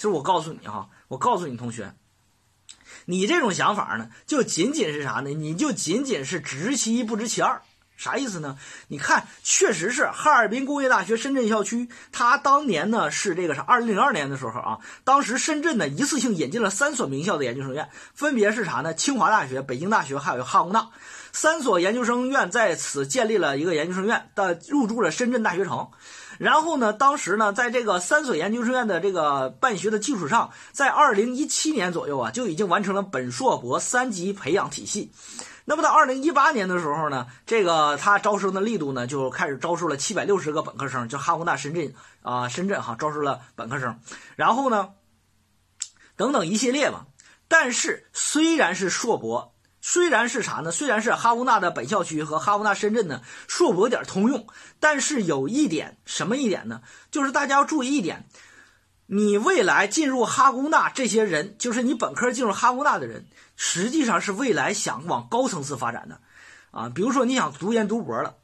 就是我告诉你哈，我告诉你同学，你这种想法呢，就仅仅是啥呢？你就仅仅是知其一不知其二。啥意思呢？你看，确实是哈尔滨工业大学深圳校区，它当年呢是这个啥？二零零二年的时候啊，当时深圳呢一次性引进了三所名校的研究生院，分别是啥呢？清华大学、北京大学还有哈工大，三所研究生院在此建立了一个研究生院的，入驻了深圳大学城。然后呢，当时呢，在这个三所研究生院的这个办学的基础上，在二零一七年左右啊，就已经完成了本硕博三级培养体系。那么到二零一八年的时候呢，这个他招生的力度呢就开始招收了七百六十个本科生，就哈工大深圳啊，深圳哈招收了本科生，然后呢，等等一系列嘛。但是虽然是硕博，虽然是啥呢？虽然是哈工大的本校区和哈工大深圳呢硕博点通用，但是有一点什么一点呢？就是大家要注意一点。你未来进入哈工大这些人，就是你本科进入哈工大的人，实际上是未来想往高层次发展的，啊，比如说你想读研读博了，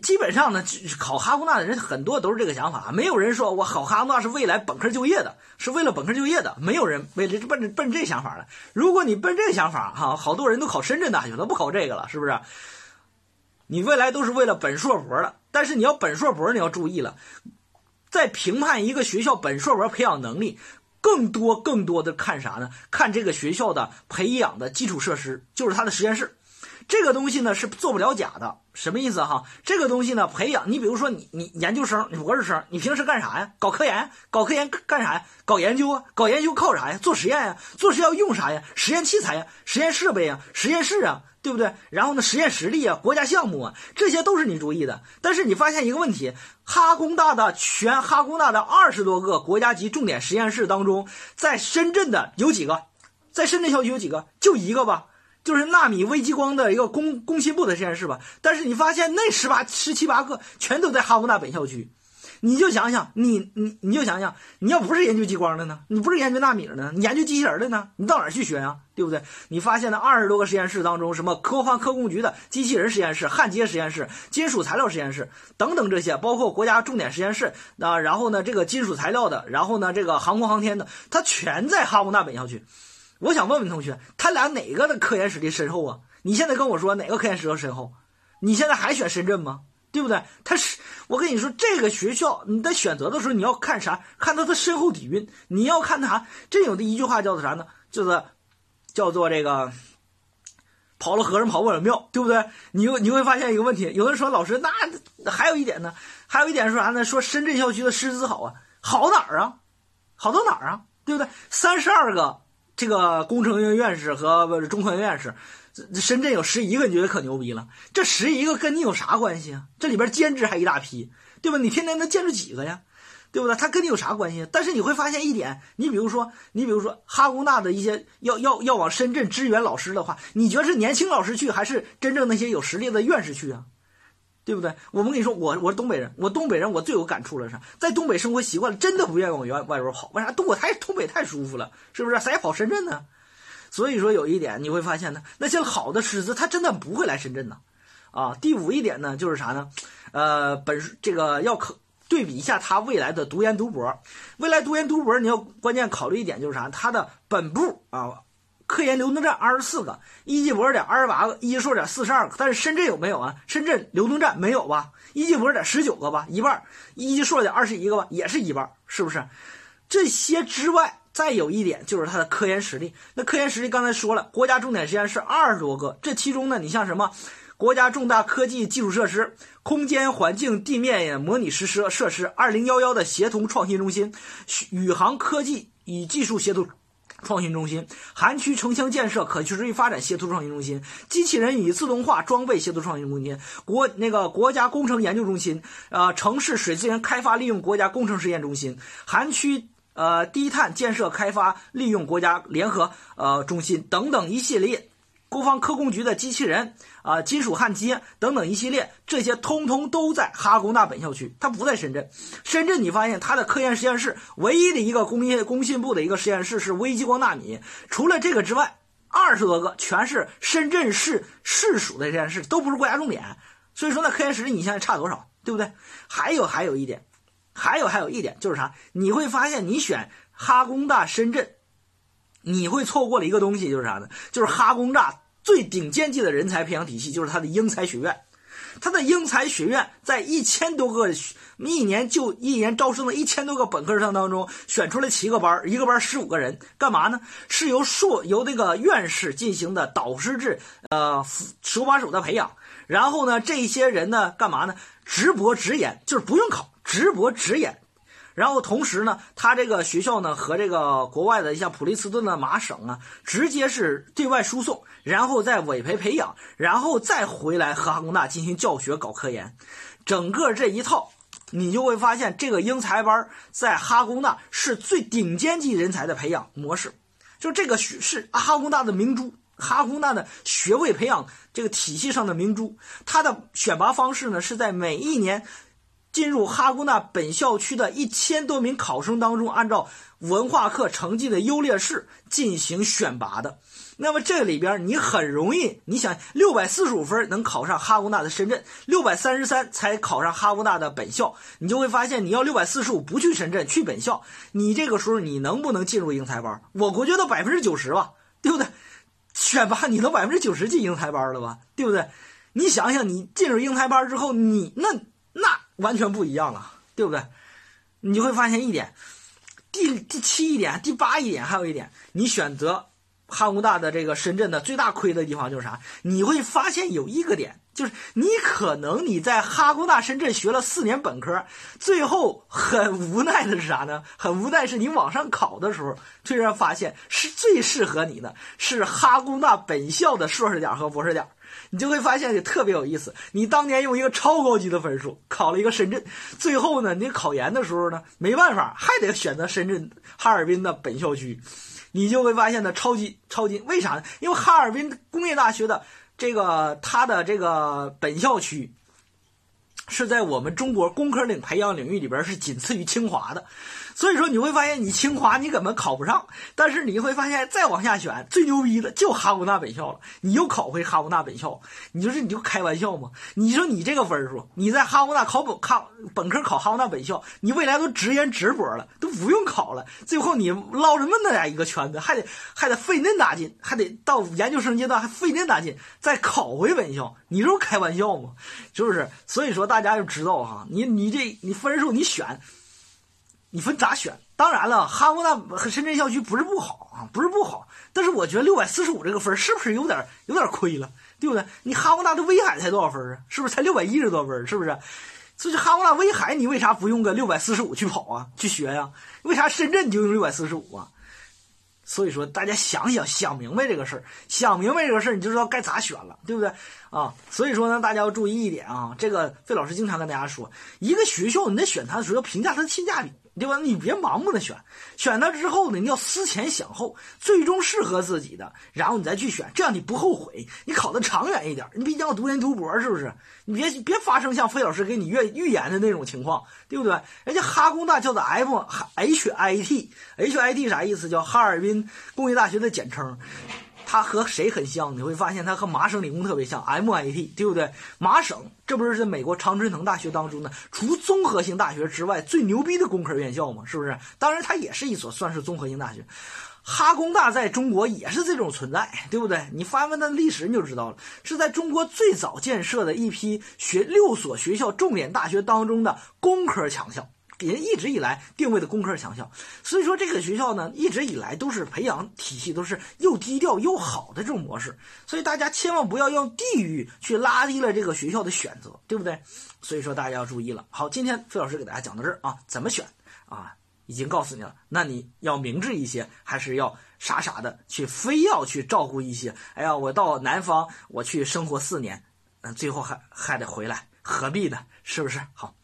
基本上呢，考哈工大的人很多都是这个想法，没有人说我考哈工大是未来本科就业的，是为了本科就业的，没有人为了奔着奔这想法的。如果你奔这想法，哈，好多人都考深圳大学了，不考这个了，是不是？你未来都是为了本硕博了，但是你要本硕博，你要注意了。在评判一个学校本硕博培养能力，更多更多的看啥呢？看这个学校的培养的基础设施，就是它的实验室。这个东西呢是做不了假的。什么意思哈？这个东西呢培养你，比如说你你研究生，你博士生，你平时干啥呀？搞科研，搞科研干啥呀？搞研究啊？搞研究靠啥呀？做实验呀？做实验用啥呀？实验器材呀？实验设备呀？实验室啊？对不对？然后呢，实验实力啊，国家项目啊，这些都是你注意的。但是你发现一个问题，哈工大的全哈工大的二十多个国家级重点实验室当中，在深圳的有几个？在深圳校区有几个？就一个吧，就是纳米微激光的一个工工信部的实验室吧。但是你发现那十八十七八个全都在哈工大本校区。你就想想，你你你就想想，你要不是研究激光的呢，你不是研究纳米的呢，你研究机器人的呢，你到哪儿去学呀？对不对？你发现了二十多个实验室当中，什么科幻科工局的机器人实验室、焊接实验室、金属材料实验室等等这些，包括国家重点实验室啊，然后呢，这个金属材料的，然后呢，这个航空航天的，它全在哈工大本校区。我想问问同学，他俩哪个的科研实力深厚啊？你现在跟我说哪个科研实力深厚？你现在还选深圳吗？对不对？他是我跟你说，这个学校你在选择的时候，你要看啥？看它的深厚底蕴。你要看它真有的一句话叫做啥呢？就是叫做这个跑了和尚跑不了庙，对不对？你你会发现一个问题，有的人说老师，那还有一点呢，还有一点说啥呢？说深圳校区的师资好啊，好哪儿啊？好到哪儿啊？对不对？三十二个这个工程院院士和中科院院士。深圳有十一个，你觉得可牛逼了？这十一个跟你有啥关系啊？这里边兼职还一大批，对吧？你天天能兼着几个呀？对不对？他跟你有啥关系？但是你会发现一点，你比如说，你比如说哈工大的一些要要要往深圳支援老师的话，你觉得是年轻老师去，还是真正那些有实力的院士去啊？对不对？我们跟你说，我我是东北人，我东北人，我最有感触了啥？在东北生活习惯了，真的不愿意往外外边跑。为啥？东我太东北太舒服了，是不是？谁跑深圳呢？所以说有一点你会发现呢，那些好的师资他真的不会来深圳呢，啊，第五一点呢就是啥呢？呃，本这个要考对比一下他未来的读研读博，未来读研读博你要关键考虑一点就是啥？他的本部啊，科研流动站二十四个，一级博士点二十八个，一级硕点四十二个，但是深圳有没有啊？深圳流动站没有吧？一级博士点十九个吧，一半，一级硕点二十一个吧，也是一半，是不是？这些之外。再有一点就是它的科研实力，那科研实力刚才说了，国家重点实验室二十多个，这其中呢，你像什么国家重大科技基础设施、空间环境地面模拟实施设施、二零幺幺的协同创新中心、宇航科技与技术协同创新中心、韩区城乡建设可持续发展协同创新中心、机器人与自动化装备协同创新中心、国那个国家工程研究中心、呃城市水资源开发利用国家工程实验中心、韩区。呃，低碳建设开发利用国家联合呃中心等等一系列，国防科工局的机器人啊，金属焊接等等一系列，这些通通都在哈工大本校区，它不在深圳。深圳你发现它的科研实验室唯一的一个工业工信部的一个实验室是微激光纳米，除了这个之外，二十多个全是深圳市市属的实验室，都不是国家重点。所以说那科研实力你现在差多少，对不对？还有还有一点。还有还有一点就是啥？你会发现，你选哈工大深圳，你会错过了一个东西，就是啥呢？就是哈工大最顶尖级的人才培养体系，就是它的英才学院。它的英才学院在一千多个一年就一年招生的一千多个本科生当中，选出来七个班，一个班十五个人，干嘛呢？是由硕由那个院士进行的导师制，呃，手把手的培养。然后呢，这些人呢，干嘛呢？直博直研，就是不用考，直博直研。然后同时呢，他这个学校呢和这个国外的像普利斯顿的麻省啊，直接是对外输送，然后再委培培养，然后再回来和哈工大进行教学搞科研，整个这一套，你就会发现这个英才班在哈工大是最顶尖级人才的培养模式，就这个学是哈工大的明珠，哈工大的学位培养这个体系上的明珠，它的选拔方式呢是在每一年。进入哈工大本校区的一千多名考生当中，按照文化课成绩的优劣势进行选拔的。那么这里边你很容易，你想六百四十五分能考上哈工大的深圳，六百三十三才考上哈工大的本校，你就会发现你要六百四十五不去深圳去本校，你这个时候你能不能进入英才班？我国觉得百分之九十吧，对不对？选拔你能百分之九十进英才班了吧，对不对？你想想，你进入英才班之后，你那。完全不一样了，对不对？你会发现一点，第第七一点，第八一点，还有一点，你选择汉工大的这个深圳的最大亏的地方就是啥？你会发现有一个点，就是你可能你在哈工大深圳学了四年本科，最后很无奈的是啥呢？很无奈是你往上考的时候，突然发现是最适合你的是哈工大本校的硕士点和博士点。你就会发现也特别有意思。你当年用一个超高级的分数考了一个深圳，最后呢，你考研的时候呢，没办法，还得选择深圳哈尔滨的本校区。你就会发现呢，超级超级，为啥呢？因为哈尔滨工业大学的这个他的这个本校区是在我们中国工科领培养领域里边是仅次于清华的。所以说你会发现，你清华你根本考不上，但是你会发现再往下选最牛逼的就哈工大本校了，你又考回哈工大本校，你就是你就开玩笑吗？你说你这个分数，你在哈工大考本考本科考哈工大本校，你未来都直研直博了，都不用考了，最后你捞着那么大一个圈子，还得还得费那大劲，还得到研究生阶段还费那大劲再考回本校，你这不开玩笑吗？是不是？所以说大家就知道哈，你你这你分数你选。你分咋选？当然了，哈工大和深圳校区不是不好啊，不是不好。但是我觉得六百四十五这个分是不是有点有点亏了，对不对？你哈工大的威海才多少分啊？是不是才六百一十多分？是不是？所以哈工大威海你为啥不用个六百四十五去跑啊？去学呀？为啥深圳你就用六百四十五啊？所以说大家想想想明白这个事儿，想明白这个事儿，你就知道该咋选了，对不对啊？所以说呢，大家要注意一点啊，这个费老师经常跟大家说，一个学校你在选它的时候要评价它的性价比。对吧？你别盲目的选，选了之后呢，你要思前想后，最终适合自己的，然后你再去选，这样你不后悔，你考的长远一点。你毕竟要读研读博，是不是？你别别发生像费老师给你预预言的那种情况，对不对？人家哈工大叫做 F H I T H I T 啥意思？叫哈尔滨工业大学的简称。它和谁很像？你会发现它和麻省理工特别像，MIT，对不对？麻省这不是在美国常春藤大学当中呢，除综合性大学之外最牛逼的工科院校嘛，是不是？当然，它也是一所算是综合性大学。哈工大在中国也是这种存在，对不对？你翻翻它的历史，你就知道了，是在中国最早建设的一批学六所学校重点大学当中的工科强校。人一直以来定位的工科强校，所以说这个学校呢，一直以来都是培养体系都是又低调又好的这种模式，所以大家千万不要用地域去拉低了这个学校的选择，对不对？所以说大家要注意了。好，今天费老师给大家讲到这儿啊，怎么选啊，已经告诉你了。那你要明智一些，还是要傻傻的去非要去照顾一些？哎呀，我到南方我去生活四年，嗯，最后还还得回来，何必呢？是不是？好。